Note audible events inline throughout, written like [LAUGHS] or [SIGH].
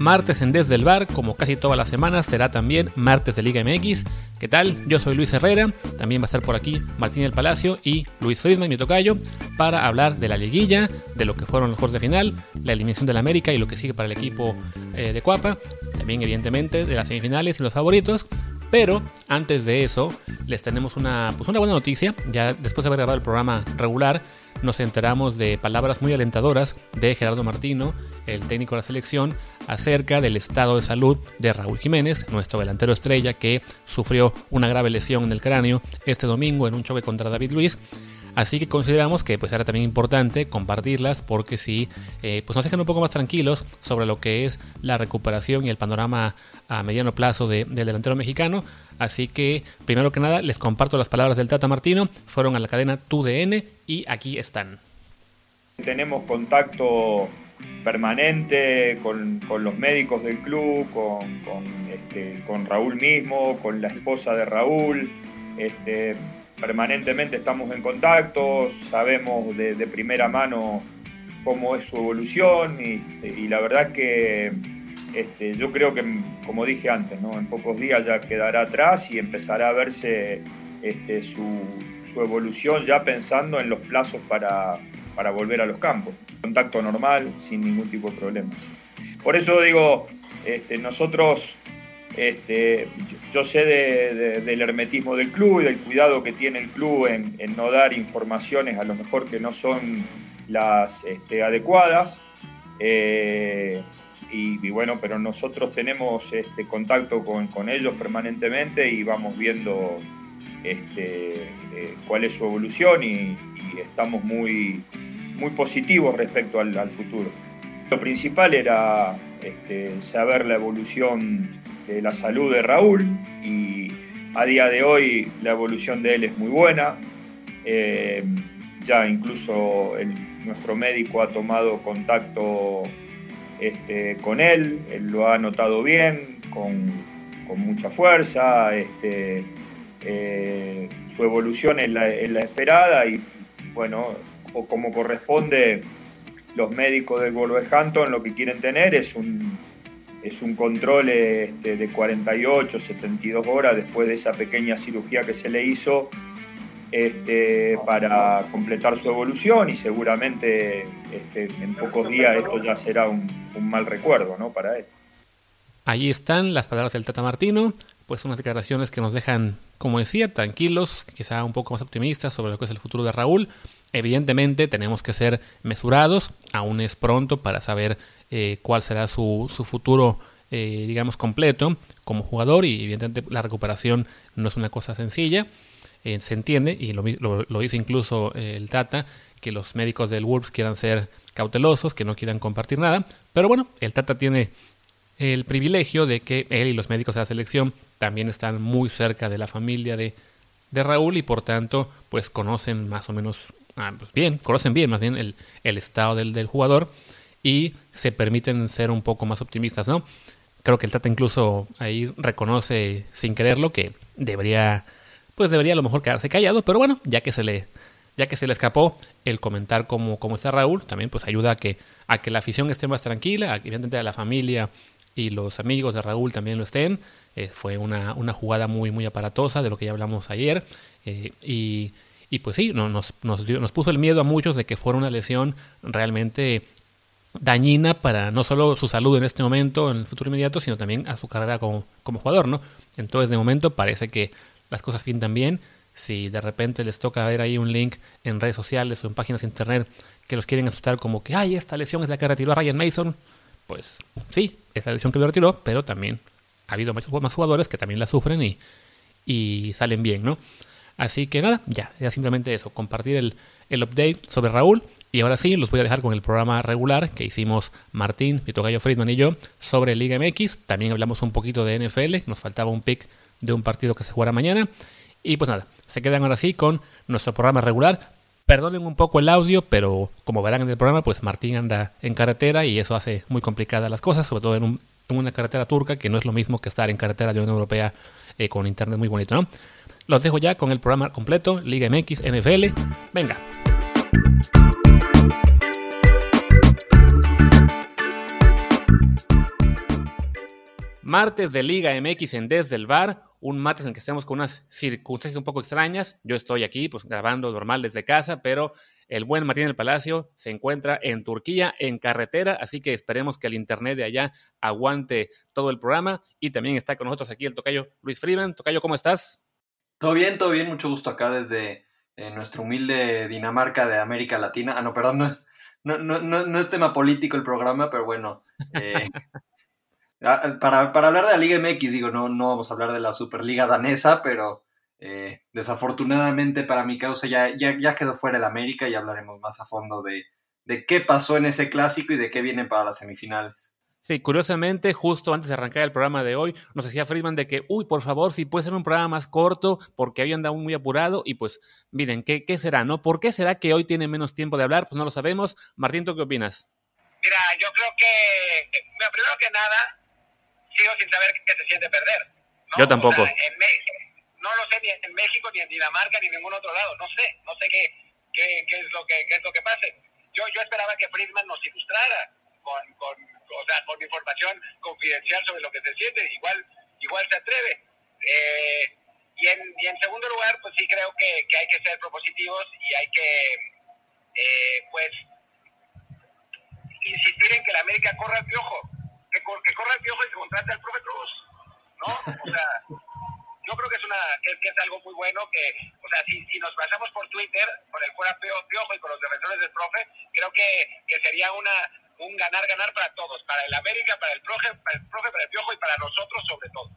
martes en Desde el Bar, como casi todas las semanas, será también martes de Liga MX. ¿Qué tal? Yo soy Luis Herrera, también va a estar por aquí Martín del Palacio y Luis Friedman, mi tocayo, para hablar de la liguilla, de lo que fueron los juegos de final, la eliminación del América y lo que sigue para el equipo eh, de Cuapa, también evidentemente de las semifinales y los favoritos. Pero antes de eso, les tenemos una, pues una buena noticia. Ya después de haber grabado el programa regular, nos enteramos de palabras muy alentadoras de Gerardo Martino, el técnico de la selección, acerca del estado de salud de Raúl Jiménez, nuestro delantero estrella que sufrió una grave lesión en el cráneo este domingo en un choque contra David Luis. Así que consideramos que pues era también importante compartirlas porque si eh, pues nos dejan un poco más tranquilos sobre lo que es la recuperación y el panorama a mediano plazo del delantero mexicano. Así que primero que nada les comparto las palabras del Tata Martino. Fueron a la cadena TUDN y aquí están. Tenemos contacto permanente con, los médicos del club, este, con, Raúl mismo, con la esposa de Raúl. Este, permanentemente estamos en contacto, sabemos de, primera mano cómo es su evolución y, la verdad que este, yo creo que, como dije antes, en pocos días ya quedará atrás y empezará a verse este, su, evolución ya pensando en los plazos para, volver a los campos. Contacto normal, sin ningún tipo de problemas. Por eso digo, este, nosotros este, yo sé del hermetismo del club y del cuidado que tiene el club en, no dar informaciones a lo mejor que no son las adecuadas. Eh, y, bueno, pero nosotros tenemos este, contacto con, ellos permanentemente y vamos viendo este, eh, cuál es su evolución y, estamos muy, muy positivos respecto al, futuro. Lo principal era este, saber la evolución la salud de Raúl y a día de hoy la evolución de él es muy buena. Eh, ya incluso nuestro médico ha tomado contacto este, con él, él lo ha notado bien, con, mucha fuerza, este, eh, su evolución es la, es la, esperada y bueno, o como corresponde, los médicos del Wolverhampton lo que quieren tener es un, es un control este, de 48, 72 horas después de esa pequeña cirugía que se le hizo este, para completar su evolución y seguramente este, en pocos días esto ya será un, mal recuerdo ¿no? para él. Allí están las palabras del Tata Martino, pues unas declaraciones que nos dejan, como decía, tranquilos, quizá un poco más optimistas sobre lo que es el futuro de Raúl. Evidentemente tenemos que ser mesurados, aún es pronto para saber eh, cuál será su, su futuro, eh, digamos, completo como jugador y evidentemente la recuperación no es una cosa sencilla. Eh, se entiende, y lo, lo, dice incluso el Tata, que los médicos del Wolves quieran ser cautelosos, que no quieran compartir nada, pero bueno, el Tata tiene el privilegio de que él y los médicos de la selección también están muy cerca de la familia de, de Raúl y por tanto pues conocen más o menos ah, pues bien, conocen bien más bien el, el estado del, del, jugador y se permiten ser un poco más optimistas, ¿no? Creo que el Tata incluso ahí reconoce sin quererlo que debería, pues debería a lo mejor quedarse callado, pero bueno, ya que se le, ya que se le escapó el comentar cómo, cómo está Raúl, también pues ayuda a que, a que la afición esté más tranquila, evidentemente a la familia y los amigos de Raúl también lo estén. Eh, fue una, una, jugada muy, muy aparatosa de lo que ya hablamos ayer. Eh, y, y, pues sí, nos, nos, nos puso el miedo a muchos de que fuera una lesión realmente dañina para no solo su salud en este momento, en el futuro inmediato, sino también a su carrera como, como jugador, ¿no? Entonces, de momento parece que las cosas pintan bien. Si de repente les toca ver ahí un link en redes sociales o en páginas de internet que los quieren asustar como que, ay, esta lesión es la que retiró a Ryan Mason, pues sí, es la lesión que lo retiró, pero también ha habido muchos más jugadores que también la sufren y, y salen bien, ¿no? Así que nada, ya, ya simplemente eso, compartir el, el update sobre Raúl y ahora sí, los voy a dejar con el programa regular que hicimos Martín, Vito Gallo Friedman y yo sobre Liga MX. También hablamos un poquito de NFL, nos faltaba un pick de un partido que se jugará mañana. Y pues nada, se quedan ahora sí con nuestro programa regular. Perdonen un poco el audio, pero como verán en el programa, pues Martín anda en carretera y eso hace muy complicadas las cosas, sobre todo en, una carretera turca, que no es lo mismo que estar en carretera de Unión Europea eh, con internet muy bonito, ¿no? Los dejo ya con el programa completo, Liga MX, NFL. Venga. Martes de Liga MX en Desde el Bar, un martes en que estamos con unas circunstancias un poco extrañas. Yo estoy aquí, pues grabando normal desde casa, pero el buen Martín del Palacio se encuentra en Turquía, en carretera, así que esperemos que el internet de allá aguante todo el programa. Y también está con nosotros aquí el tocayo Luis Freeman. Tocayo, ¿cómo estás? Todo bien, todo bien, mucho gusto acá desde eh, nuestra humilde Dinamarca de América Latina. Ah, no, perdón, no es, no, no, no, es tema político el programa, pero bueno. Eh, [LAUGHS] para, para, hablar de la Liga MX, digo, no, no vamos a hablar de la Superliga danesa, pero eh, desafortunadamente para mi causa ya, ya, ya, quedó fuera el América y hablaremos más a fondo de, de qué pasó en ese clásico y de qué viene para las semifinales. Sí, curiosamente, justo antes de arrancar el programa de hoy, nos decía Friedman de que, uy, por favor, si puede ser un programa más corto, porque hoy anda muy apurado, y pues, miren, ¿qué, ¿qué será, no? ¿Por qué será que hoy tiene menos tiempo de hablar? Pues no lo sabemos. Martín, ¿tú qué opinas? Mira, yo creo que, primero que nada, sigo sin saber qué se siente perder. Yo tampoco. no lo sé ni en México, ni en Dinamarca, ni en ningún otro lado. No sé, no sé qué, qué, qué es, lo que, qué es lo que pase. Yo, yo esperaba que Friedman nos ilustrara con, con o sea, con información confidencial sobre lo que se siente, igual, igual se atreve. Eh, y, en, y en segundo lugar, pues sí creo que, que hay que ser propositivos y hay que, eh, pues, insistir en que la América corra el piojo, que, que corra el piojo y que contrate al profe Cruz, ¿no? O sea, yo creo que es, una, que, algo muy bueno, que, o sea, si, nos pasamos por Twitter, con el fuera piojo y con los defensores del profe, creo que, que sería una, un ganar-ganar para todos, para el América, para el profe, para el profe, para el Piojo y para nosotros sobre todo.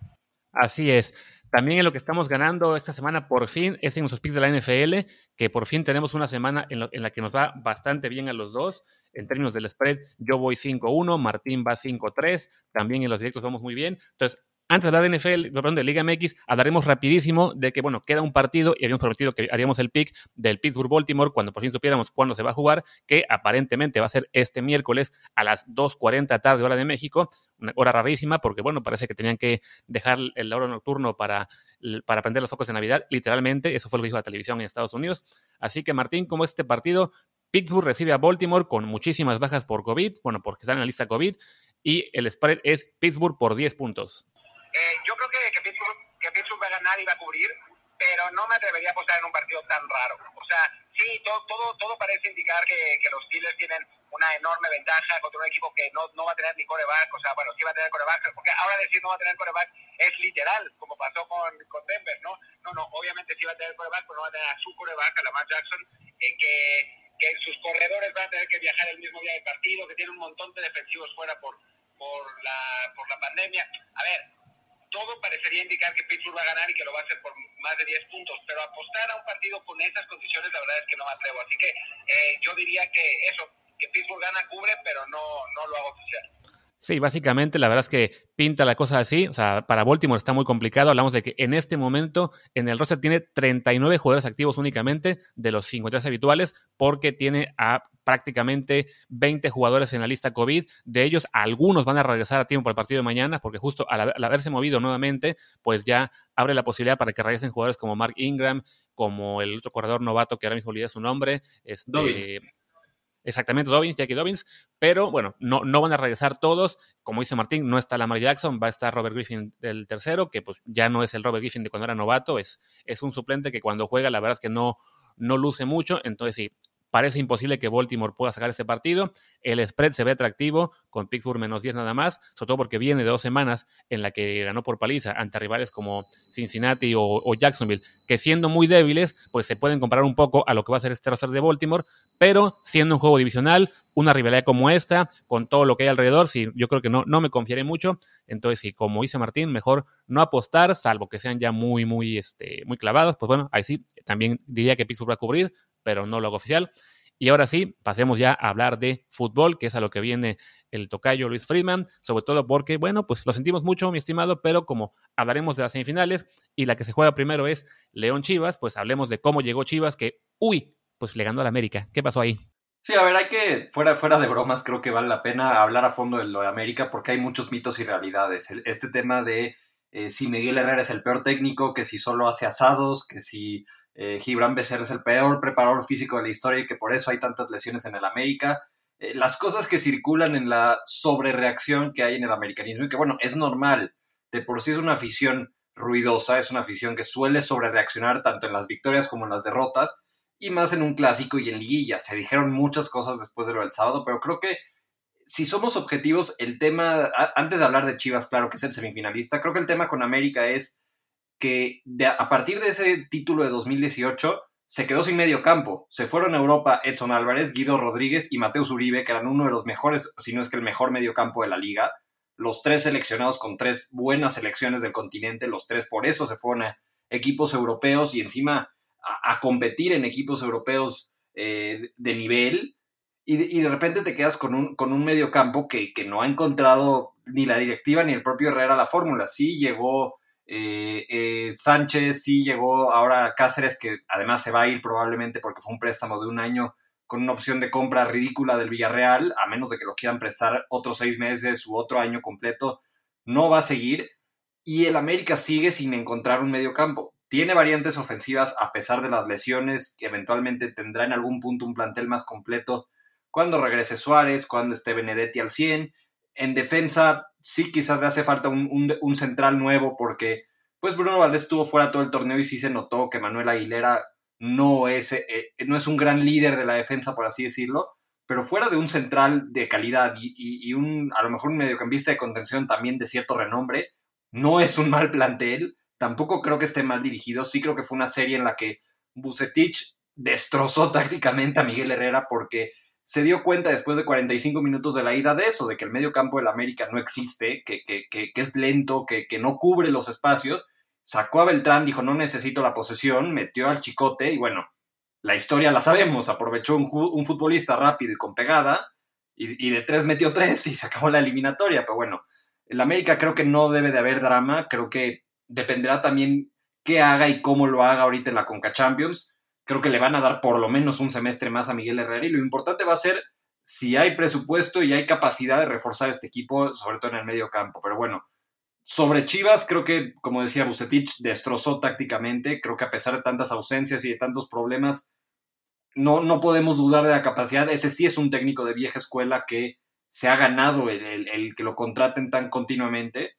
Así es. También en lo que estamos ganando esta semana por fin es en los picks de la NFL, que por fin tenemos una semana en, la que nos va bastante bien a los dos. En términos del spread, yo voy 5-1, Martín va 5-3, también en los directos vamos muy bien. Entonces, antes de hablar de NFL, perdón, de Liga MX, hablaremos rapidísimo de que, bueno, queda un partido y habíamos prometido que haríamos el pick del Pittsburgh-Baltimore cuando por fin supiéramos cuándo se va a jugar, que aparentemente va a ser este miércoles a las 2.40 tarde hora de México, una hora rarísima porque, bueno, parece que tenían que dejar el hora nocturno para, para prender los focos de Navidad, literalmente, eso fue lo que dijo la televisión en Estados Unidos. Así que, Martín, como este partido, Pittsburgh recibe a Baltimore con muchísimas bajas por COVID, bueno, porque están en la lista COVID, y el spread es Pittsburgh por 10 puntos. Eh, yo creo que, que, Pittsburgh, que Pittsburgh va a ganar y va a cubrir, pero no me atrevería a apostar en un partido tan raro. O sea, sí, todo, todo, todo parece indicar que, que los Steelers tienen una enorme ventaja contra un equipo que no, no va a tener ni coreback, o sea, bueno, sí va a tener coreback, porque ahora decir no va a tener coreback es literal, como pasó con, con Denver, ¿no? No, no, obviamente sí va a tener coreback, pero no va a tener a su coreback, a Lamar Jackson, eh, que, que sus corredores van a tener que viajar el mismo día del partido, que tiene un montón de defensivos fuera por, por, la, por la pandemia. A ver, todo parecería indicar que Pittsburgh va a ganar y que lo va a hacer por más de 10 puntos, pero apostar a un partido con esas condiciones, la verdad es que no me atrevo. Así que eh, yo diría que eso, que Pittsburgh gana, cubre, pero no, no lo hago oficial. Sí, básicamente la verdad es que pinta la cosa así. O sea, para Baltimore está muy complicado. Hablamos de que en este momento en el roster tiene 39 jugadores activos únicamente de los 53 habituales, porque tiene a prácticamente 20 jugadores en la lista COVID. De ellos, algunos van a regresar a tiempo el partido de mañana, porque justo al, haberse movido nuevamente, pues ya abre la posibilidad para que regresen jugadores como Mark Ingram, como el otro corredor novato que ahora mismo olvidé su nombre, este, Exactamente, Dobbins, Jackie Dobbins, pero bueno, no, no van a regresar todos. Como dice Martín, no está Lamar Jackson, va a estar Robert Griffin del tercero, que pues ya no es el Robert Griffin de cuando era novato, es, es un suplente que cuando juega la verdad es que no, no luce mucho. Entonces sí, Parece imposible que Baltimore pueda sacar ese partido. El spread se ve atractivo con Pittsburgh menos 10 nada más, sobre todo porque viene de dos semanas en la que ganó por paliza ante rivales como Cincinnati o, Jacksonville, que siendo muy débiles, pues se pueden comparar un poco a lo que va a ser este roster de Baltimore, pero siendo un juego divisional, una rivalidad como esta, con todo lo que hay alrededor, sí, yo creo que no, no me confiaré mucho. Entonces, sí, como dice Martín, mejor no apostar, salvo que sean ya muy, muy, este, muy clavados. Pues bueno, ahí sí, también diría que Pittsburgh va a cubrir, pero no lo hago oficial. Y ahora sí, pasemos ya a hablar de fútbol, que es a lo que viene el tocayo Luis Friedman, sobre todo porque, bueno, pues lo sentimos mucho, mi estimado, pero como hablaremos de las semifinales y la que se juega primero es León Chivas, pues hablemos de cómo llegó Chivas, que, uy, pues le ganó a la América. ¿Qué pasó ahí? Sí, a ver, hay que, fuera, fuera de bromas, creo que vale la pena hablar a fondo de lo de América porque hay muchos mitos y realidades. Este tema de eh, si Miguel Herrera es el peor técnico, que si solo hace asados, que si eh, Gibran Becerra es el peor preparador físico de la historia y que por eso hay tantas lesiones en el América. Eh, las cosas que circulan en la sobrereacción que hay en el americanismo y que bueno, es normal. de por sí es una afición ruidosa, es una afición que suele sobrereaccionar tanto en las victorias como en las derrotas, y más en un clásico y en liguilla. Se dijeron muchas cosas después de lo del sábado, pero creo que si somos objetivos, el tema, antes de hablar de Chivas, claro que es el semifinalista, creo que el tema con América es que a partir de ese título de 2018 se quedó sin medio campo. Se fueron a Europa Edson Álvarez, Guido Rodríguez y Mateus Uribe, que eran uno de los mejores, si no es que el mejor medio campo de la liga. Los tres seleccionados con tres buenas selecciones del continente, los tres por eso se fueron a equipos europeos y encima a, competir en equipos europeos eh, de nivel y, de repente te quedas con un, con un medio campo que, que, no ha encontrado ni la directiva ni el propio Herrera la fórmula. Sí llegó eh, eh, Sánchez, sí llegó ahora Cáceres, que además se va a ir probablemente porque fue un préstamo de un año con una opción de compra ridícula del Villarreal, a menos de que lo quieran prestar otros seis meses u otro año completo, no va a seguir. Y el América sigue sin encontrar un medio campo. Tiene variantes ofensivas a pesar de las lesiones, que eventualmente tendrá en algún punto un plantel más completo cuando regrese Suárez, cuando esté Benedetti al 100. En defensa, sí quizás le hace falta un, central nuevo porque pues Bruno Valdés estuvo fuera todo el torneo y sí se notó que Manuel Aguilera no es, eh, eh, no es un gran líder de la defensa, por así decirlo, pero fuera de un central de calidad y, un, a lo mejor un mediocampista de contención también de cierto renombre, no es un mal plantel, tampoco creo que esté mal dirigido, sí creo que fue una serie en la que Bucetich destrozó [LAUGHS] tácticamente a Miguel Herrera porque se dio cuenta después de 45 minutos de la ida de eso, de que el medio campo del América no existe, que, que, que, es lento, que, no cubre los espacios. Sacó a Beltrán, dijo, no necesito la posesión, metió al chicote y bueno, la historia la sabemos, aprovechó un, un futbolista rápido y con pegada y, y, de tres metió tres y se acabó la eliminatoria, pero bueno, el América creo que no debe de haber drama, creo que dependerá también qué haga y cómo lo haga ahorita en la Conca Champions creo que le van a dar por lo menos un semestre más a Miguel Herrera y lo importante va a ser si hay presupuesto y hay capacidad de reforzar este equipo, sobre todo en el medio campo. Pero bueno, sobre Chivas, creo que, como decía Bucetich, destrozó tácticamente. Creo que a pesar de tantas ausencias y de tantos problemas, no, no podemos dudar de la capacidad. Ese sí es un técnico de vieja escuela que se ha ganado el, el que lo contraten tan continuamente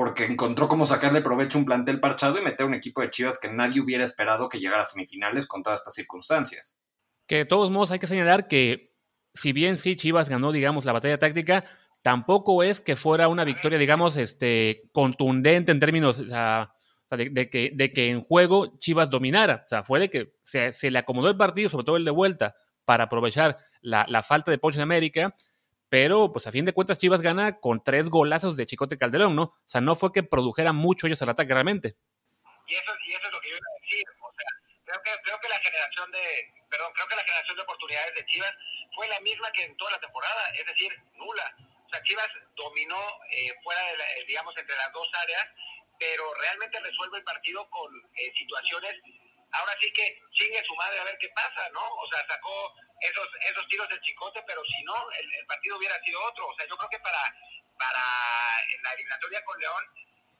porque encontró cómo sacarle provecho un plantel parchado y meter un equipo de Chivas que nadie hubiera esperado que llegara a semifinales con todas estas circunstancias. Que de todos modos hay que señalar que si bien sí Chivas ganó, digamos, la batalla táctica, tampoco es que fuera una victoria, digamos, este, contundente en términos de, que, de que en juego Chivas dominara. O sea, fue de que se, le acomodó el partido, sobre todo el de vuelta, para aprovechar la, falta de Poncho en América pero pues a fin de cuentas Chivas gana con tres golazos de Chicote Calderón, ¿no? O sea, no fue que produjera mucho ellos al ataque realmente. Y eso, y eso es lo que yo iba a decir, o sea, creo que, creo que la generación de, perdón, creo que la generación de oportunidades de Chivas fue la misma que en toda la temporada, es decir, nula. O sea, Chivas dominó eh, fuera de, la, eh, digamos, entre las dos áreas, pero realmente resuelve el partido con eh, situaciones, ahora sí que sigue su madre a ver qué pasa, ¿no? O sea, sacó esos, esos tiros del chicote, pero si no, el, partido hubiera sido otro. O sea, yo creo que para, para la eliminatoria con León,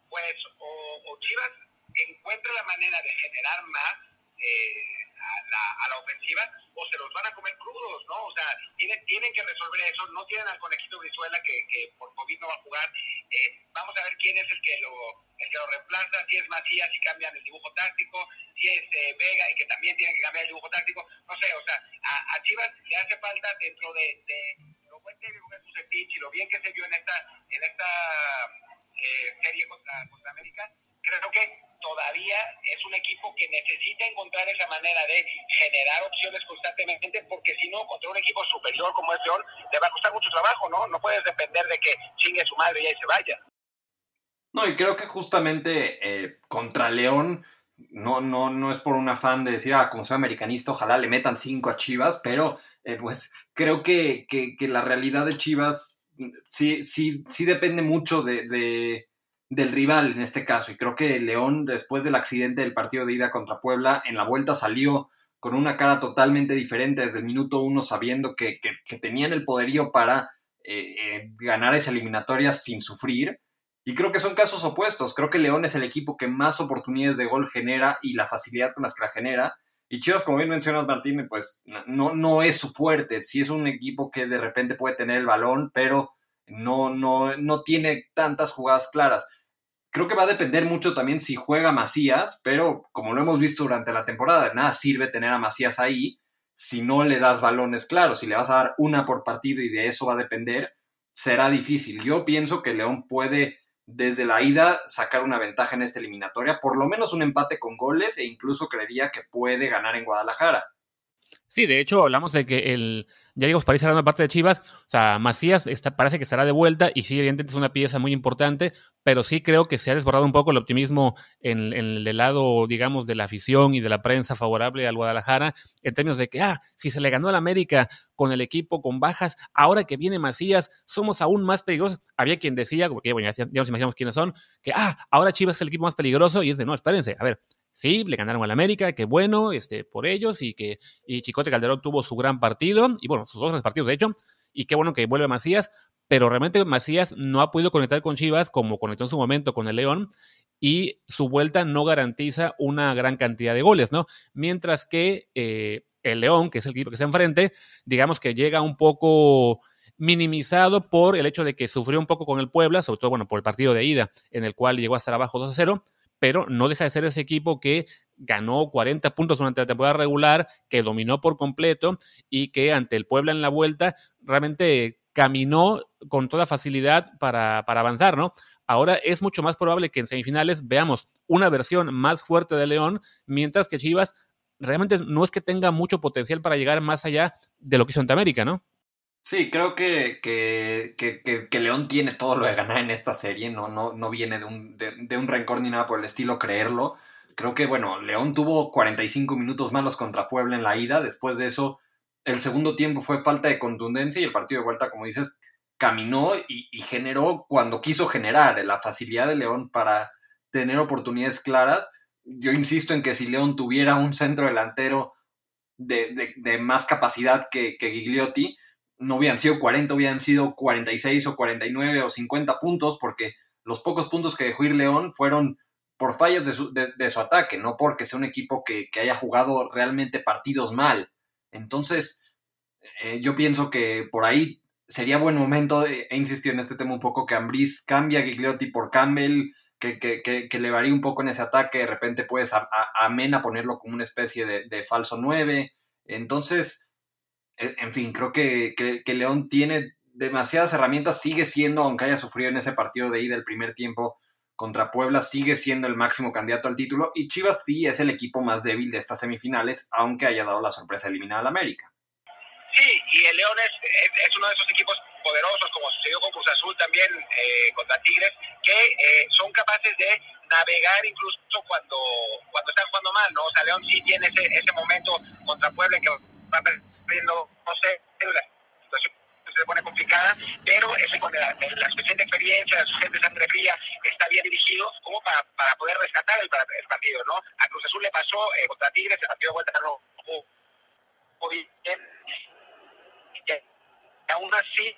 pues o, Chivas encuentra la manera de generar más eh, a, la, a la ofensiva o se los van a comer crudos, ¿no? O sea, tienen, tienen que resolver eso, no tienen al conejito Brizuela que, que por COVID no va a jugar. Eh, vamos a ver quién es el que lo, el que lo reemplaza, si es Macías y cambian el dibujo táctico, si es eh, Vega y que también tiene que cambiar el dibujo táctico, no sé, o sea, a, Chivas le hace falta dentro de, lo buen que y lo bien que se vio en esta, en esta eh, serie contra, contra América, creo que todavía es un equipo que necesita encontrar esa manera de generar opciones constantemente, porque si no, contra un equipo superior como es León, le va a costar mucho trabajo, ¿no? No puedes depender de que chingue su madre y ahí se vaya. No, y creo que justamente eh, contra León, no, no, no es por un afán de decir, ah, como soy americanista, ojalá le metan cinco a Chivas, pero eh, pues creo que, que, la realidad de Chivas sí, sí, sí depende mucho de del rival en este caso. Y creo que León, después del accidente del partido de ida contra Puebla, en la vuelta salió con una cara totalmente diferente desde el minuto uno, sabiendo que, tenían el poderío para eh, ganar esa eliminatoria sin sufrir. Y creo que son casos opuestos. Creo que León es el equipo que más oportunidades de gol genera y la facilidad con las que la genera. Y Chivas, como bien mencionas, Martín, pues no, no es su fuerte. Sí es un equipo que de repente puede tener el balón, pero no, no, no tiene tantas jugadas claras creo que va a depender mucho también si juega Macías, pero como lo hemos visto durante la temporada, nada sirve tener a Macías ahí si no le das balones claros, si le vas a dar una por partido y de eso va a depender, será difícil. Yo pienso que León puede desde la ida sacar una ventaja en esta eliminatoria, por lo menos un empate con goles e incluso creería que puede ganar en Guadalajara. Sí, de hecho hablamos de que el, ya digo, París la parte de Chivas, o sea, Macías está, parece que estará de vuelta y sí, evidentemente es una pieza muy importante, pero sí creo que se ha desbordado un poco el optimismo en, el lado, digamos, de la afición y de la prensa favorable al Guadalajara, en términos de que, ah, si se le ganó al América con el equipo con bajas, ahora que viene Macías, somos aún más peligrosos. Había quien decía, porque bueno, ya nos imaginamos quiénes son, que, ah, ahora Chivas es el equipo más peligroso y es de, no, espérense, a ver, Sí, le ganaron al América, qué bueno, este, por ellos, y que y Chicote Calderón tuvo su gran partido, y bueno, sus dos partidos de hecho, y qué bueno que vuelve Macías, pero realmente Macías no ha podido conectar con Chivas como conectó en su momento con el León, y su vuelta no garantiza una gran cantidad de goles, ¿no? Mientras que eh, el León, que es el equipo que está enfrente, digamos que llega un poco minimizado por el hecho de que sufrió un poco con el Puebla, sobre todo, bueno, por el partido de ida, en el cual llegó a estar abajo 2 a 0, pero no deja de ser ese equipo que ganó 40 puntos durante la temporada regular, que dominó por completo y que ante el Puebla en la vuelta realmente caminó con toda facilidad para, para avanzar, ¿no? Ahora es mucho más probable que en semifinales veamos una versión más fuerte de León, mientras que Chivas realmente no es que tenga mucho potencial para llegar más allá de lo que hizo América, ¿no? Sí, creo que, que, que, León tiene todo lo de ganar en esta serie, no, no, no viene de un, de, un rencor ni nada por el estilo creerlo. Creo que, bueno, León tuvo 45 minutos malos contra Puebla en la ida, después de eso el segundo tiempo fue falta de contundencia y el partido de vuelta, como dices, caminó y, generó cuando quiso generar la facilidad de León para tener oportunidades claras. Yo insisto en que si León tuviera un centro delantero de, de, de más capacidad que, que Gigliotti, no hubieran sido 40, hubieran sido 46 o 49 o 50 puntos, porque los pocos puntos que dejó ir León fueron por fallas de su, de, su ataque, no porque sea un equipo que, haya jugado realmente partidos mal. Entonces, eh, yo pienso que por ahí sería buen momento, he insistido en este tema un poco, que Ambris cambie a Gigliotti por Campbell, que, que, le varíe un poco en ese ataque, de repente puedes a, a, ponerlo como una especie de, de falso 9. Entonces, en fin, creo que, León tiene demasiadas herramientas, sigue siendo, aunque haya sufrido en ese partido de ida el primer tiempo contra Puebla, sigue siendo el máximo candidato al título y Chivas sí es el equipo más débil de estas semifinales, aunque haya dado la sorpresa de eliminar al América. Sí, y el León es, uno de esos equipos poderosos, como sucedió con Cruz Azul también eh, contra Tigres, que eh, son capaces de navegar incluso cuando, cuando están jugando mal, ¿no? O sea, León sí tiene ese, ese momento contra Puebla que va perdiendo, no sé, la situación se pone complicada, pero ese con la, la suficiente experiencia, la suficiente sangre fría, está bien dirigido como para, para poder rescatar el, partido, ¿no? A Cruz Azul le pasó eh, contra Tigres, el partido de vuelta no aún así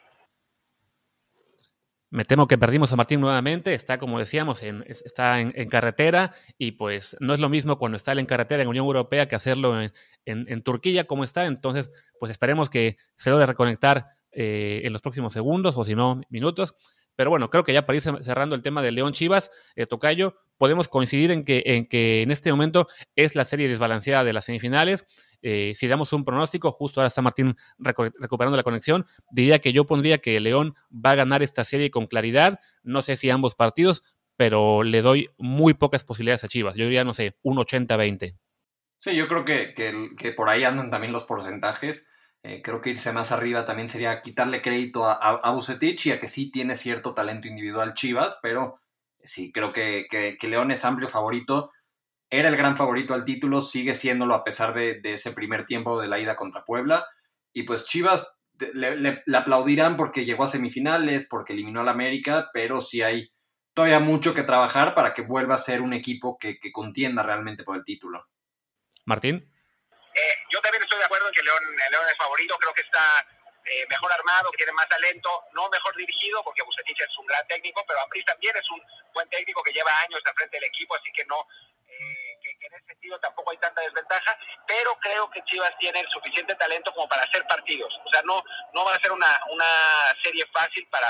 me temo que perdimos a Martín nuevamente, está como decíamos, en, está en, carretera y pues no es lo mismo cuando está en carretera en Unión Europea que hacerlo en, en Turquía como está, entonces pues esperemos que se logre reconectar eh, en los próximos segundos o si no minutos. Pero bueno, creo que ya para ir cerrando el tema de León Chivas, eh, Tocayo, podemos coincidir en que, en que en este momento es la serie desbalanceada de las semifinales. Eh, si damos un pronóstico, justo ahora está Martín recuperando la conexión, diría que yo pondría que León va a ganar esta serie con claridad. No sé si ambos partidos, pero le doy muy pocas posibilidades a Chivas. Yo diría, no sé, un 80-20. Sí, yo creo que, que, por ahí andan también los porcentajes. Eh, creo que irse más arriba también sería quitarle crédito a, a, y a que sí tiene cierto talento individual Chivas, pero sí, creo que, que, León es amplio favorito. Era el gran favorito al título, sigue siéndolo a pesar de, ese primer tiempo de la ida contra Puebla. Y pues Chivas le, aplaudirán porque llegó a semifinales, porque eliminó al América, pero sí hay todavía mucho que trabajar para que vuelva a ser un equipo que, contienda realmente por el título. Martín. Eh, yo también estoy de acuerdo en que León, León es favorito, creo que está eh, mejor armado, tiene más talento, no mejor dirigido, porque Bucetich es un gran técnico, pero Ambris también es un buen técnico que lleva años al frente del equipo, así que no, eh, que, en ese sentido tampoco hay tanta desventaja, pero creo que Chivas tiene el suficiente talento como para hacer partidos, o sea, no, no va a ser una, una serie fácil para,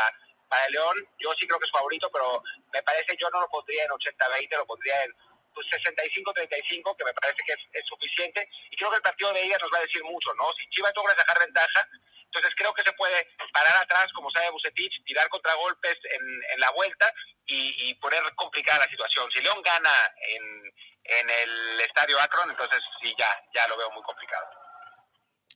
para León, yo sí creo que es favorito, pero me parece yo no lo pondría en 80-20, lo pondría en pues 65-35, que me parece que es, suficiente. Y creo que el partido de ida nos va a decir mucho, ¿no? Si Chivas logra sacar ventaja, entonces creo que se puede parar atrás, como sabe Bucetich, tirar contragolpes en, en la vuelta y, y, poner complicada la situación. Si León gana en, en el estadio Akron, entonces sí, ya, ya lo veo muy complicado.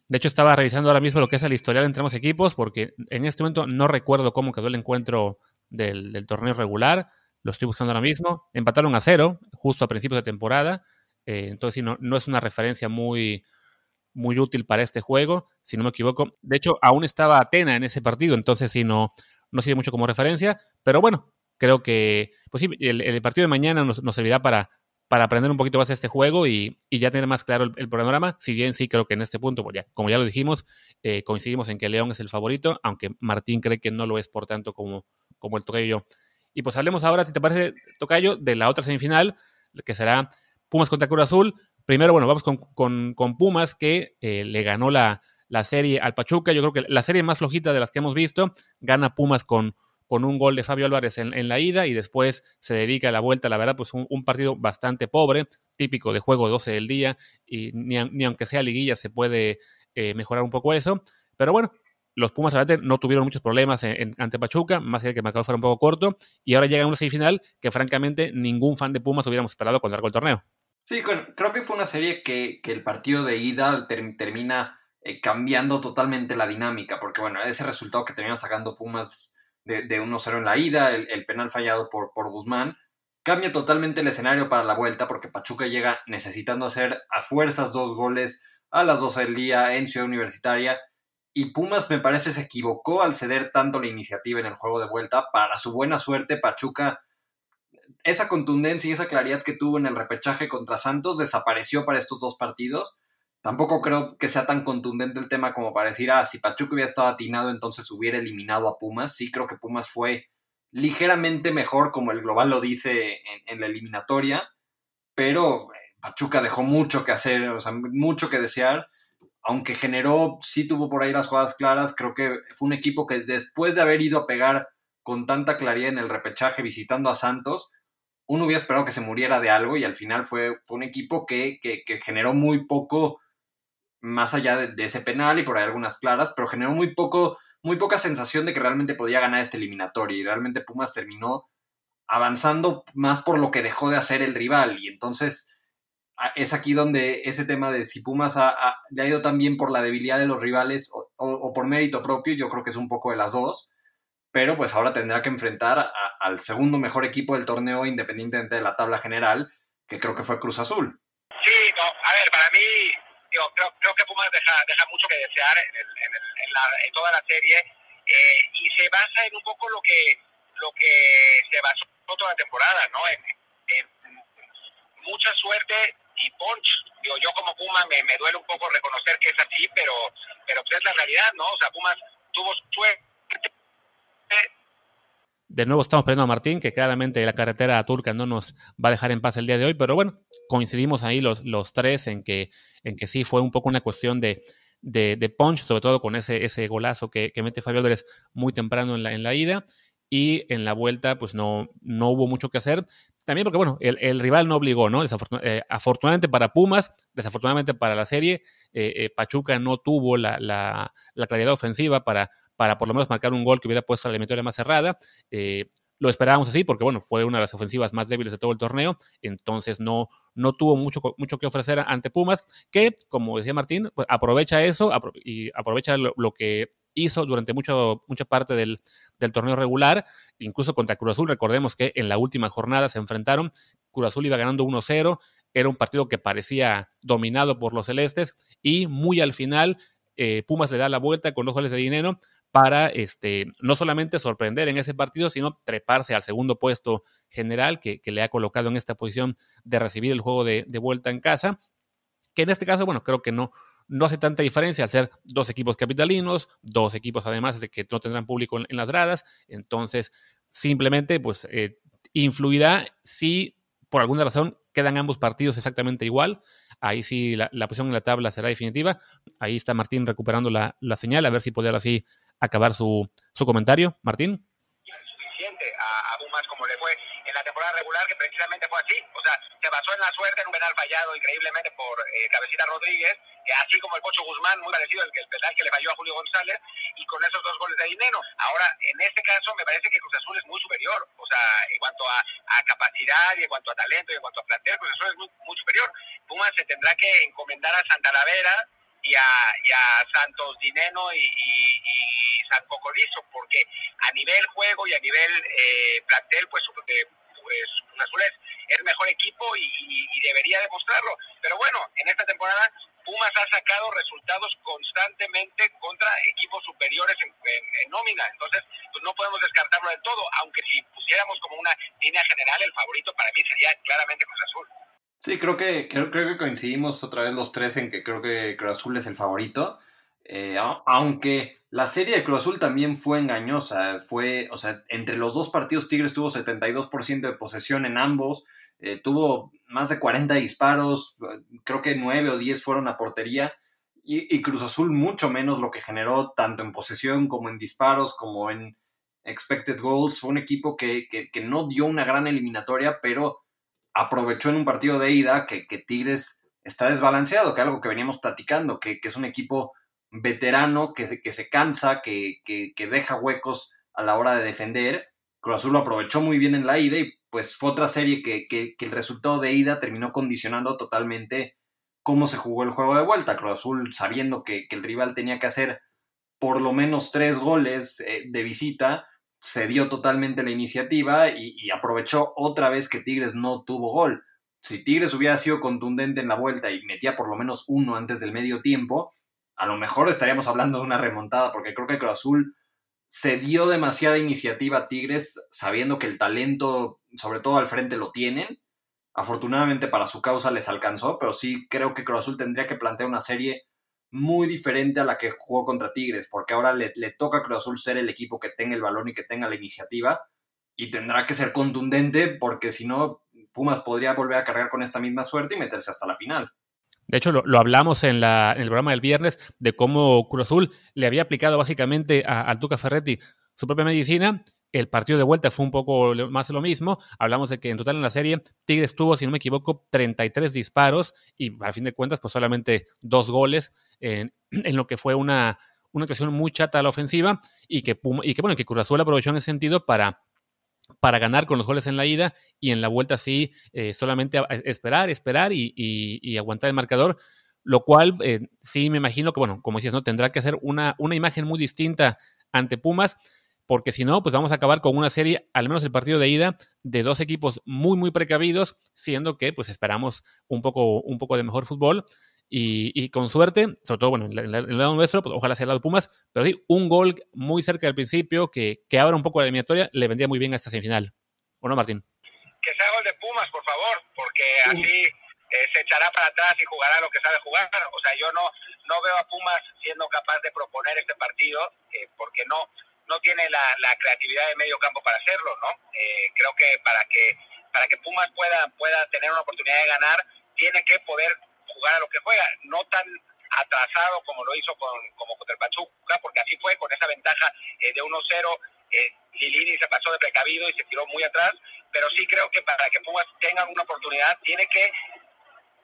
De hecho, estaba revisando ahora mismo lo que es el historial entre ambos equipos, porque en este momento no recuerdo cómo quedó el encuentro del, del torneo regular lo estoy buscando ahora mismo. Empataron a cero, justo a principios de temporada. Eh, entonces, no, no, es una referencia muy, muy útil para este juego, si no me equivoco. De hecho, aún estaba Atena en ese partido, entonces sí, no, no sirve mucho como referencia. Pero bueno, creo que pues sí, el, partido de mañana nos, servirá para, para aprender un poquito más de este juego y, y ya tener más claro el, panorama. Si bien sí creo que en este punto, pues como ya lo dijimos, eh, coincidimos en que León es el favorito, aunque Martín cree que no lo es por tanto como, como el toque yo. Y pues hablemos ahora, si te parece, Tocayo, de la otra semifinal, que será Pumas contra Cruz Azul. Primero, bueno, vamos con, Pumas, que eh, le ganó la, la, serie al Pachuca. Yo creo que la serie más flojita de las que hemos visto. Gana Pumas con, con un gol de Fabio Álvarez en, la ida y después se dedica a la vuelta. La verdad, pues un, partido bastante pobre, típico de juego 12 del día, y ni, aunque sea liguilla se puede eh, mejorar un poco eso. Pero bueno, los Pumas no tuvieron muchos problemas en, ante Pachuca, más allá de que el marcador fuera un poco corto, y ahora llega una semifinal que francamente ningún fan de Pumas hubiéramos esperado cuando arrancó el torneo. Sí, creo que fue una serie que, el partido de ida termina eh, cambiando totalmente la dinámica, porque bueno, ese resultado que termina sacando Pumas de, de 1-0 en la ida, el, penal fallado por, por Guzmán, cambia totalmente el escenario para la vuelta, porque Pachuca llega necesitando hacer a fuerzas dos goles a las 12 del día en Ciudad Universitaria, y Pumas me parece se equivocó al ceder tanto la iniciativa en el juego de vuelta. Para su buena suerte, Pachuca, esa contundencia y esa claridad que tuvo en el repechaje contra Santos desapareció para estos dos partidos. Tampoco creo que sea tan contundente el tema como para decir, ah, si Pachuca hubiera estado atinado, entonces hubiera eliminado a Pumas. Sí creo que Pumas fue ligeramente mejor, como el global lo dice en, en la eliminatoria, pero eh, Pachuca dejó mucho que hacer, o sea, mucho que desear aunque generó, sí tuvo por ahí las jugadas claras, creo que fue un equipo que después de haber ido a pegar con tanta claridad en el repechaje visitando a Santos, uno hubiera esperado que se muriera de algo y al final fue, un equipo que, generó muy poco, más allá de, ese penal y por ahí algunas claras, pero generó muy poco, muy poca sensación de que realmente podía ganar este eliminatorio y realmente Pumas terminó avanzando más por lo que dejó de hacer el rival y entonces es aquí donde ese tema de si Pumas ha, ha, ha ido también por la debilidad de los rivales o, por mérito propio, yo creo que es un poco de las dos, pero pues ahora tendrá que enfrentar al segundo mejor equipo del torneo independientemente de la tabla general, que creo que fue Cruz Azul. Sí, no, a ver, para mí, yo creo, creo, que Pumas deja, deja, mucho que desear en, el, en, el, en, la, en toda la serie eh, y se basa en un poco lo que, lo que se basó toda la temporada, ¿no? en mucha suerte y punch. Digo, yo como Puma me, me, duele un poco reconocer que es así, pero, pero pues es la realidad, ¿no? O sea, Pumas tuvo suerte. De nuevo estamos perdiendo a Martín, que claramente la carretera turca no nos va a dejar en paz el día de hoy, pero bueno, coincidimos ahí los, los tres en que, en que sí fue un poco una cuestión de, de, de punch, sobre todo con ese, ese golazo que, que mete Fabio Álvarez muy temprano en la, en la ida y en la vuelta pues no, no hubo mucho que hacer. También porque, bueno, el, el rival no obligó, ¿no? Eh, afortunadamente para Pumas, desafortunadamente para la serie, eh, eh, Pachuca no tuvo la, la, la, claridad ofensiva para, para por lo menos marcar un gol que hubiera puesto la eliminatoria más cerrada. lo esperábamos así porque, bueno, fue una de las ofensivas más débiles de todo el torneo, entonces no, no tuvo mucho, mucho que ofrecer ante Pumas, que, como decía Martín, pues aprovecha eso y aprovecha lo que hizo durante mucho, mucha parte del, del torneo regular, incluso contra Cruz Azul. Recordemos que en la última jornada se enfrentaron, Cruz Azul iba ganando 1-0, era un partido que parecía dominado por los celestes y muy al final eh, Pumas le da la vuelta con dos goles de dinero para este, no solamente sorprender en ese partido, sino treparse al segundo puesto general que, le ha colocado en esta posición de recibir el juego de vuelta en casa, que en este caso, bueno, creo que no, no hace tanta diferencia al ser dos equipos capitalinos, dos equipos además de que no tendrán público en, las gradas, entonces simplemente pues eh, influirá si por alguna razón quedan ambos partidos exactamente igual. Ahí sí la, posición en la tabla será definitiva. Ahí está Martín recuperando la, la señal, a ver si puede así acabar su, su comentario. Martín. Suficiente a, a Pumas como le fue en la temporada regular, que precisamente fue así. O sea, se basó en la suerte en un penal fallado increíblemente por eh, Cabecita Rodríguez, que así como el Pocho Guzmán, muy parecido al el penal que le falló a Julio González, y con esos dos goles de Dineno. Ahora, en este caso, me parece que Cruz Azul es muy superior. O sea, en cuanto a, a capacidad y en cuanto a talento y en cuanto a plantel, Cruz Azul es muy, muy superior. Pumas se tendrá que encomendar a Santa Lavera y a, Santos Dineno y, y, San Cocolizo, porque a nivel juego y a nivel eh, plantel, pues, eh, pues Azul es, el mejor equipo y, debería demostrarlo. Pero bueno, en esta temporada Pumas ha sacado resultados constantemente contra equipos superiores en, nómina. Entonces, pues no podemos descartarlo del todo, aunque si pusiéramos como una línea general, el favorito para mí sería claramente Cruz Azul. Sí, creo que, creo, creo que coincidimos otra vez los tres en que creo que Cruz Azul es el favorito. Eh, aunque la serie de Cruz Azul también fue engañosa. Fue, o sea, entre los dos partidos Tigres tuvo 72% de posesión en ambos. Eh, tuvo más de 40 disparos. Creo que 9 o 10 fueron a portería. Y, Cruz Azul mucho menos lo que generó tanto en posesión como en disparos, como en expected goals. Fue un equipo que, que, que no dio una gran eliminatoria, pero aprovechó en un partido de ida que, Tigres está desbalanceado, que es algo que veníamos platicando, que, es un equipo veterano, que se, que se cansa, que, deja huecos a la hora de defender. Cruz Azul lo aprovechó muy bien en la ida y pues fue otra serie que, el resultado de ida terminó condicionando totalmente cómo se jugó el juego de vuelta. Cruz Azul sabiendo que, el rival tenía que hacer por lo menos tres goles eh, de visita, cedió totalmente la iniciativa y, aprovechó otra vez que Tigres no tuvo gol. Si Tigres hubiera sido contundente en la vuelta y metía por lo menos uno antes del medio tiempo, a lo mejor estaríamos hablando de una remontada, porque creo que Cruz Azul cedió demasiada iniciativa a Tigres, sabiendo que el talento, sobre todo al frente, lo tienen. Afortunadamente para su causa les alcanzó, pero sí creo que Cruz Azul tendría que plantear una serie muy diferente a la que jugó contra Tigres, porque ahora le, toca a Cruz Azul ser el equipo que tenga el balón y que tenga la iniciativa, y tendrá que ser contundente, porque si no, Pumas podría volver a cargar con esta misma suerte y meterse hasta la final. De hecho, lo, hablamos en, la, en, el programa del viernes de cómo Cruz Azul le había aplicado básicamente a, a Tuca Ferretti su propia medicina el partido de vuelta fue un poco más lo mismo. Hablamos de que en total en la serie Tigres tuvo, si no me equivoco, 33 disparos y al fin de cuentas, pues solamente dos goles en, lo que fue una, una actuación muy chata a la ofensiva y que, y que bueno, que Cruz Azul aprovechó en ese sentido para, para ganar con los goles en la ida y en la vuelta sí, eh, solamente esperar, esperar y, aguantar el marcador. Lo cual eh, sí me imagino que, bueno, como decías, ¿no? Tendrá que hacer una, una imagen muy distinta ante Pumas porque si no, pues vamos a acabar con una serie, al menos el partido de ida, de dos equipos muy, muy precavidos, siendo que pues esperamos un poco, un poco de mejor fútbol. Y, con suerte, sobre todo bueno, en el lado nuestro, pues, ojalá sea el lado de Pumas, pero sí, un gol muy cerca del principio que, que abra un poco la eliminatoria le vendría muy bien a esta semifinal. ¿O no, Martín? Que sea gol de Pumas, por favor, porque así eh, se echará para atrás y jugará lo que sabe jugar. O sea, yo no, no veo a Pumas siendo capaz de proponer este partido, eh, porque no, no tiene la, creatividad de medio campo para hacerlo, ¿no? Eh, creo que para que para que Pumas pueda pueda tener una oportunidad de ganar, tiene que poder jugar a lo que juega, no tan atrasado como lo hizo con como contra el Pachuca, porque así fue con esa ventaja eh, de 1-0. Eh, Lilini se pasó de precavido y se tiró muy atrás, pero sí creo que para que Pumas tenga una oportunidad tiene que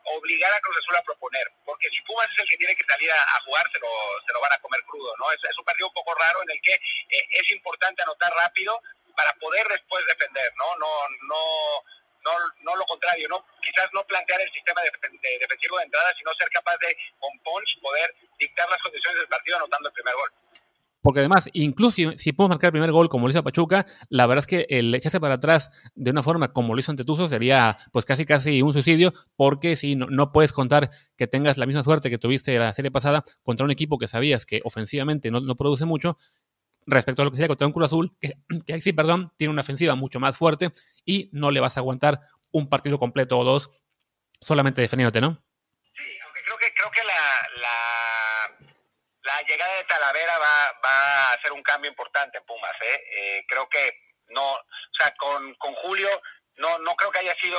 obligar a Cruz Azul a proponer, porque si Pumas es el que tiene que salir a, jugar, se lo, se lo van a comer crudo, ¿no? Es, es, un partido un poco raro en el que eh, es importante anotar rápido para poder después defender, ¿no? No, no, no, no lo contrario, ¿no? Quizás no plantear el sistema de, defensivo de entrada, sino ser capaz de, con punch, poder dictar las condiciones del partido anotando el primer gol. Porque además, incluso si, podemos marcar el primer gol como lo hizo Pachuca, la verdad es que el echarse para atrás de una forma como lo hizo ante Tuzo sería pues casi casi un suicidio, porque si no, no, puedes contar que tengas la misma suerte que tuviste la serie pasada contra un equipo que sabías que ofensivamente no, no produce mucho, respecto a lo que sería contra un Cruz Azul, que, [CLEARS THROAT] que sí, perdón, tiene una ofensiva mucho más fuerte y no le vas a aguantar un partido completo o dos solamente defendiéndote, ¿no? Sí, aunque creo que, creo que la, la la llegada de Talavera va, va a hacer un cambio importante en Pumas. ¿eh? ¿eh? creo que no, o sea, con, con Julio no, no creo que haya sido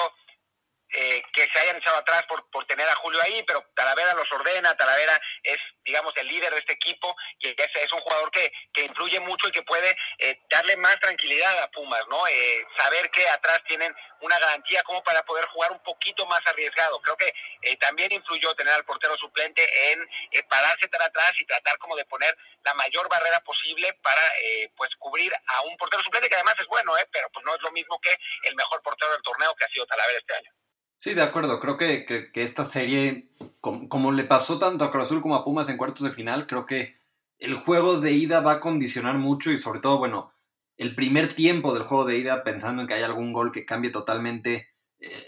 eh, que se hayan echado atrás por, por tener a Julio ahí, pero Talavera los ordena, Talavera es, digamos, el líder de este equipo y es, es un jugador que, que influye mucho y que puede eh, darle más tranquilidad a Pumas, ¿no? Eh, saber que atrás tienen una garantía como para poder jugar un poquito más arriesgado. Creo que eh, también influyó tener al portero suplente en eh, pararse tan atrás y tratar como de poner la mayor barrera posible para pues cubrir a un portero suplente que además es bueno, eh, pero pues no es lo mismo que el mejor portero del torneo que ha sido Talavera este año. Sí, de acuerdo. Creo que, que, esta serie, como, le pasó tanto a Cruz Azul como a Pumas en cuartos de final, creo que el juego de ida va a condicionar mucho y sobre todo, bueno, el primer tiempo del juego de ida, pensando en que hay algún gol que cambie totalmente eh,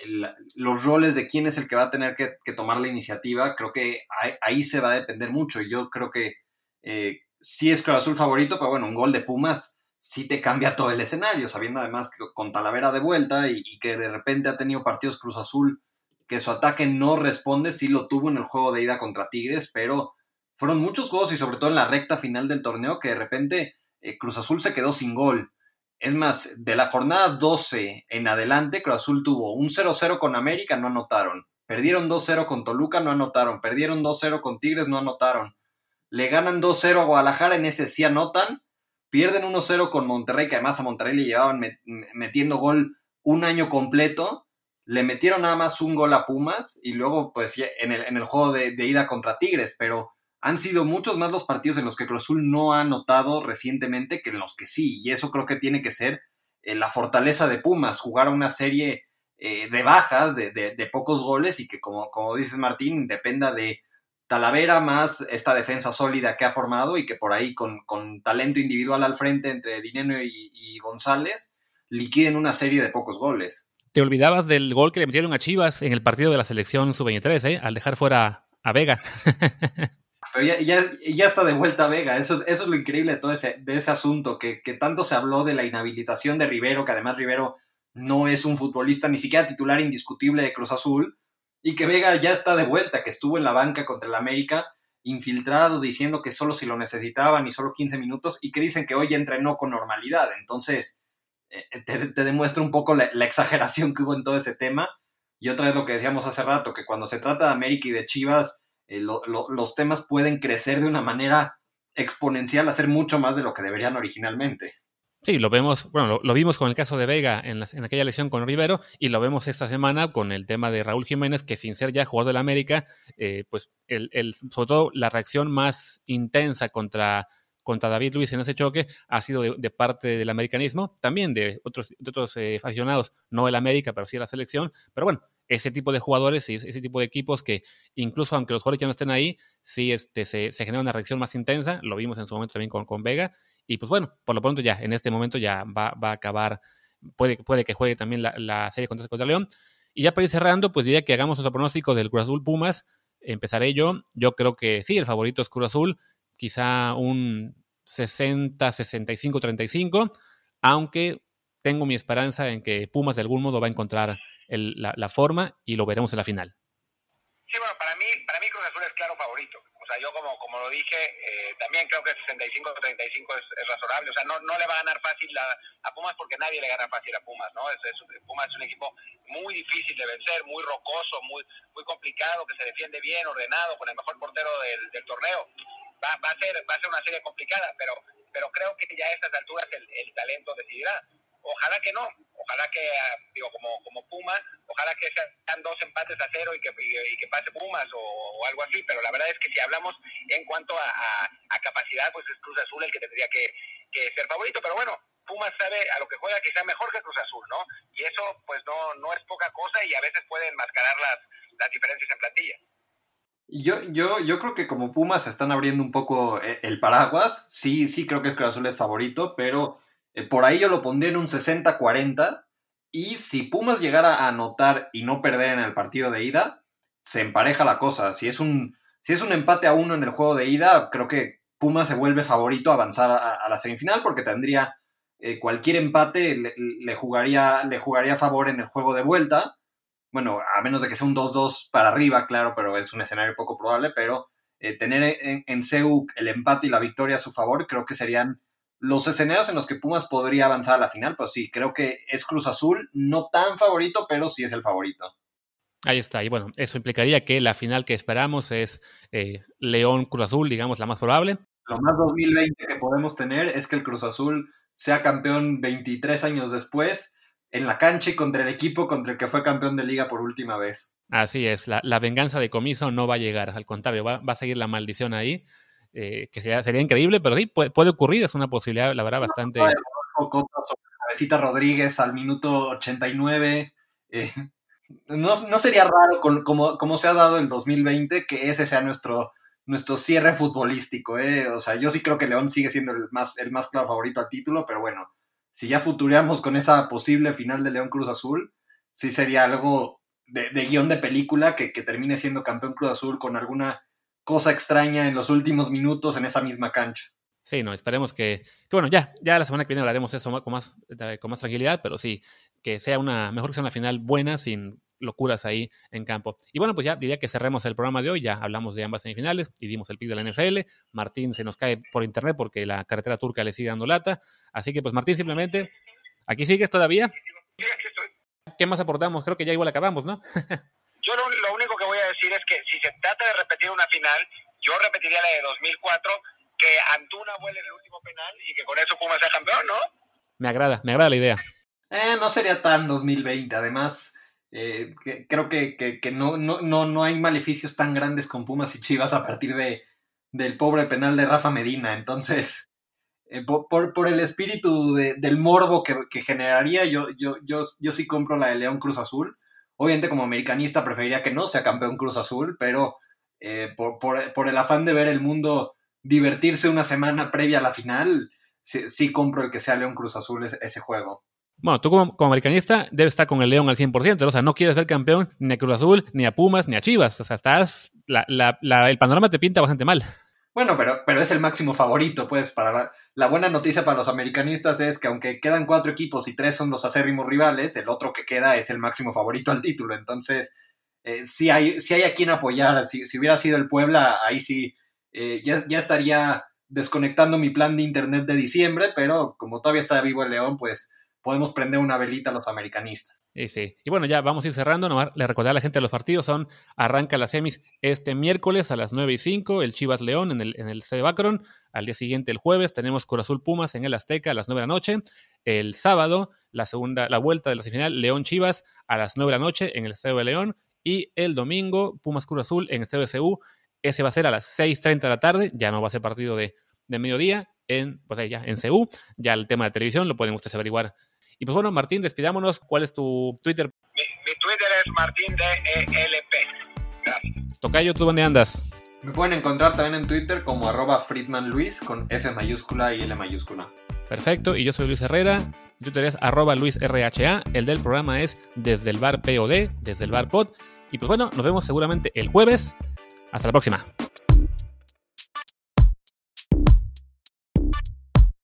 los roles de quién es el que va a tener que, tomar la iniciativa, creo que ahí, ahí, se va a depender mucho. Y yo creo que eh, sí es Cruz Azul favorito, pero bueno, un gol de Pumas sí te cambia todo el escenario, sabiendo además que con Talavera de vuelta y, que de repente ha tenido partidos Cruz Azul que su ataque no responde, sí lo tuvo en el juego de ida contra Tigres, pero fueron muchos juegos y sobre todo en la recta final del torneo que de repente eh, Cruz Azul se quedó sin gol. Es más, de la jornada 12 en adelante, Cruz Azul tuvo un 0-0 con América, no anotaron. Perdieron 2-0 con Toluca, no anotaron. Perdieron 2-0 con Tigres, no anotaron. Le ganan 2-0 a Guadalajara, en ese sí anotan pierden 1-0 con Monterrey, que además a Monterrey le llevaban met metiendo gol un año completo, le metieron nada más un gol a Pumas y luego pues en el, en el juego de, de, ida contra Tigres, pero han sido muchos más los partidos en los que Cruz Azul no ha anotado recientemente que en los que sí, y eso creo que tiene que ser eh, la fortaleza de Pumas, jugar una serie eh, de bajas, de, de, de, pocos goles y que como, como dices Martín, dependa de Talavera más esta defensa sólida que ha formado y que por ahí con, con talento individual al frente entre Dineno y, y, González liquiden una serie de pocos goles. Te olvidabas del gol que le metieron a Chivas en el partido de la selección sub-23, ¿eh? al dejar fuera a Vega. [LAUGHS] Pero ya, ya, ya, está de vuelta Vega, eso, eso es lo increíble de todo ese, de ese asunto, que, que tanto se habló de la inhabilitación de Rivero, que además Rivero no es un futbolista ni siquiera titular indiscutible de Cruz Azul, y que Vega ya está de vuelta, que estuvo en la banca contra el América, infiltrado, diciendo que solo si lo necesitaban y solo 15 minutos, y que dicen que hoy entrenó con normalidad. Entonces, eh, te, te, demuestra un poco la, la, exageración que hubo en todo ese tema. Y otra vez lo que decíamos hace rato, que cuando se trata de América y de Chivas, eh, lo, lo, los temas pueden crecer de una manera exponencial, hacer mucho más de lo que deberían originalmente. Sí, lo vemos, bueno, lo, vimos con el caso de Vega en, la, aquella lesión con Rivero y lo vemos esta semana con el tema de Raúl Jiménez, que sin ser ya jugador del América, eh, pues el, sobre todo la reacción más intensa contra, contra David Luis en ese choque ha sido de, de parte del americanismo, también de otros, de otros eh, aficionados, no el América, pero sí la selección, pero bueno, ese tipo de jugadores y ese tipo de equipos que incluso aunque los jugadores ya no estén ahí, sí este, se, se genera una reacción más intensa, lo vimos en su momento también con, con Vega, y pues bueno, por lo pronto ya, en este momento ya va, va a acabar, puede, puede que juegue también la, la, serie contra, contra León. Y ya para ir cerrando, pues diría que hagamos nuestro pronóstico del Cruz Azul Pumas. Empezaré yo. Yo creo que sí, el favorito es Cruz Azul. Quizá un 60, 65, 35. Aunque tengo mi esperanza en que Pumas de algún modo va a encontrar la, la, forma y lo veremos en la final. Sí, bueno, para mí, para mí Cruz Azul es claro favorito. O sea, yo como, como lo dije, eh, también creo que 65-35 es, es, razonable. O sea, no, no le va a ganar fácil a, a, Pumas porque nadie le gana fácil a Pumas, ¿no? Pumas es un equipo muy difícil de vencer, muy rocoso, muy, muy complicado, que se defiende bien, ordenado, con el mejor portero del, torneo. Va, va, a ser, va a ser una serie complicada, pero, pero creo que ya a estas alturas el talento decidirá. Ojalá que no, ojalá que, digo, como, como Pumas, ojalá que sean dos empates a cero y que, y, que pase Pumas o, algo así, pero la verdad es que si hablamos en cuanto a, capacidad, pues es Cruz Azul el que tendría que, que, ser favorito, pero bueno, Pumas sabe a lo que juega quizá mejor que Cruz Azul, ¿no? Y eso pues no, no es poca cosa y a veces puede enmascarar las, las diferencias en plantilla. Yo, yo, yo creo que como Pumas están abriendo un poco eh, el paraguas, sí, sí creo que Cruz Azul es favorito, pero eh, por ahí yo lo pondría en un 60-40. Y si Pumas llegara a anotar y no perder en el partido de ida, se empareja la cosa. Si es un, si es un empate a uno en el juego de ida, creo que Pumas se vuelve favorito a avanzar a, la semifinal porque tendría eh, cualquier empate le, jugaría, le jugaría a favor en el juego de vuelta. Bueno, a menos de que sea un 2-2 para arriba, claro, pero es un escenario poco probable. Pero eh, tener en, en el empate y la victoria a su favor, creo que serían los escenarios en los que Pumas podría avanzar a la final, pues sí, creo que es Cruz Azul, no tan favorito, pero sí es el favorito. Ahí está, y bueno, eso implicaría que la final que esperamos es eh, León Cruz Azul, digamos, la más probable. Lo más 2020 que podemos tener es que el Cruz Azul sea campeón 23 años después en la cancha y contra el equipo contra el que fue campeón de liga por última vez. Así es, la, venganza de comiso no va a llegar, al contrario, va, a seguir la maldición ahí, eh, que sería, sería, increíble, pero sí, puede, ocurrir, es una posibilidad, la verdad, bastante... Cabecita Rodríguez al minuto 89. Eh, no, no, sería raro con, como, como, se ha dado el 2020 que ese sea nuestro, nuestro cierre futbolístico. Eh. O sea, yo sí creo que León sigue siendo el más, el más claro favorito al título, pero bueno, si ya futureamos con esa posible final de León Cruz Azul, sí sería algo de, guion de película que, que, termine siendo campeón Cruz Azul con alguna cosa extraña en los últimos minutos en esa misma cancha. Sí, no, esperemos que, que, bueno, ya, ya la semana que viene hablaremos eso con más, con más tranquilidad, pero sí, que sea una, mejor que sea una final buena, sin locuras ahí en campo. Y bueno, pues ya diría que cerremos el programa de hoy, ya hablamos de ambas semifinales y dimos el pick de la NFL, Martín se nos cae por internet porque la carretera turca le sigue dando lata, así que pues Martín simplemente, ¿aquí sigues todavía? ¿Qué más aportamos? Creo que ya igual acabamos, ¿no? [LAUGHS] yo lo, lo único decir es que si se trata de repetir una final, yo repetiría la de 2004 que Antuna vuele el último penal y que con eso Pumas sea campeón, ¿no? Me agrada, me agrada la idea. Eh, no sería tan 2020, además eh, creo que, que, no, no, no, no hay maleficios tan grandes con Pumas y Chivas a partir de, del pobre penal de Rafa Medina, entonces... Eh, por, por, el espíritu del morbo que, que, generaría, yo, yo, yo, yo sí compro la de León Cruz Azul. Obviamente, como americanista, preferiría que no sea campeón Cruz Azul, pero por, por, por, el afán de ver el mundo divertirse una semana previa a la final, sí, compro el que sea León Cruz Azul ese, juego. Bueno, tú como, americanista debes estar con el León al 100%, o sea, no quieres ser campeón ni a Cruz Azul, ni a Pumas, ni a Chivas, o sea, estás, el panorama te pinta bastante mal. Bueno, pero, pero es el máximo favorito, pues, para la, buena noticia para los americanistas es que aunque quedan cuatro equipos y tres son los acérrimos rivales, el otro que queda es el máximo favorito al título, entonces, eh, si, hay, si hay a quien apoyar, si, si hubiera sido el Puebla, ahí sí eh, ya, ya, estaría desconectando mi plan de internet de diciembre, pero como todavía está vivo el León, pues podemos prender una velita a los americanistas. Y bueno, ya vamos a ir cerrando. le recordé a la gente de los partidos. Son, arranca las semis este miércoles a las 9 y 5, el Chivas León en el, en el C de Bacron. Al día siguiente, el jueves, tenemos Corazul Pumas en el Azteca a las 9 de la noche. El sábado, la segunda, la vuelta de la semifinal, León Chivas a las 9 de la noche en el C de León. Y el domingo, Pumas Cruz Azul en el CBCU ese va a ser a las 6.30 de la tarde, ya no va a ser partido de, mediodía en, pues ya, en CU. Ya el tema de televisión lo pueden ustedes averiguar. Y pues bueno, Martín, despidámonos. ¿Cuál es tu Twitter? Mi, Twitter es Martín de Tocayo, ¿tú dónde andas? Me pueden encontrar también en Twitter como arroba Friedman Luis con F mayúscula y L mayúscula. Perfecto, y yo soy Luis Herrera. Twitter es arroba Luis RHA. El del programa es desde el bar POD, desde el bar POD. Y pues bueno, nos vemos seguramente el jueves. Hasta la próxima.